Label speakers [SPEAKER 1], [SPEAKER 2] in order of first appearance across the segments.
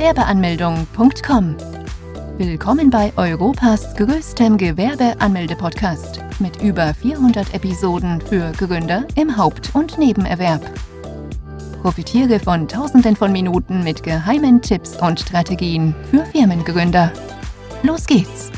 [SPEAKER 1] www.gewerbeanmeldung.com. Willkommen bei Europas größtem Gewerbeanmelde-Podcast mit über 400 Episoden für Gründer im Haupt- und Nebenerwerb. Profitiere von Tausenden von Minuten mit geheimen Tipps und Strategien für Firmengründer. Los geht's!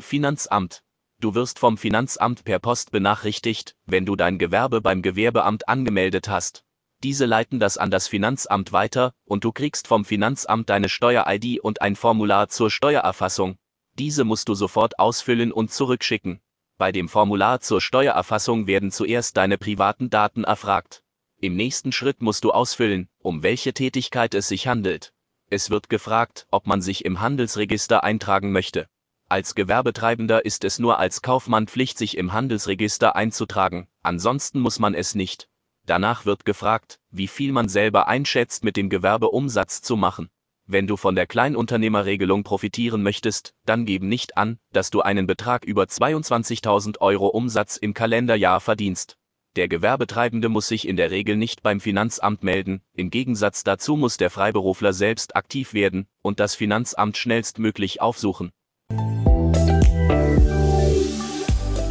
[SPEAKER 2] Finanzamt. Du wirst vom Finanzamt per Post benachrichtigt, wenn du dein Gewerbe beim Gewerbeamt angemeldet hast. Diese leiten das an das Finanzamt weiter und du kriegst vom Finanzamt deine Steuer-ID und ein Formular zur Steuererfassung. Diese musst du sofort ausfüllen und zurückschicken. Bei dem Formular zur Steuererfassung werden zuerst deine privaten Daten erfragt. Im nächsten Schritt musst du ausfüllen, um welche Tätigkeit es sich handelt. Es wird gefragt, ob man sich im Handelsregister eintragen möchte. Als Gewerbetreibender ist es nur als Kaufmann Pflicht, sich im Handelsregister einzutragen, ansonsten muss man es nicht. Danach wird gefragt, wie viel man selber einschätzt, mit dem Gewerbeumsatz zu machen. Wenn du von der Kleinunternehmerregelung profitieren möchtest, dann gebe nicht an, dass du einen Betrag über 22.000 Euro Umsatz im Kalenderjahr verdienst. Der Gewerbetreibende muss sich in der Regel nicht beim Finanzamt melden, im Gegensatz dazu muss der Freiberufler selbst aktiv werden und das Finanzamt schnellstmöglich aufsuchen.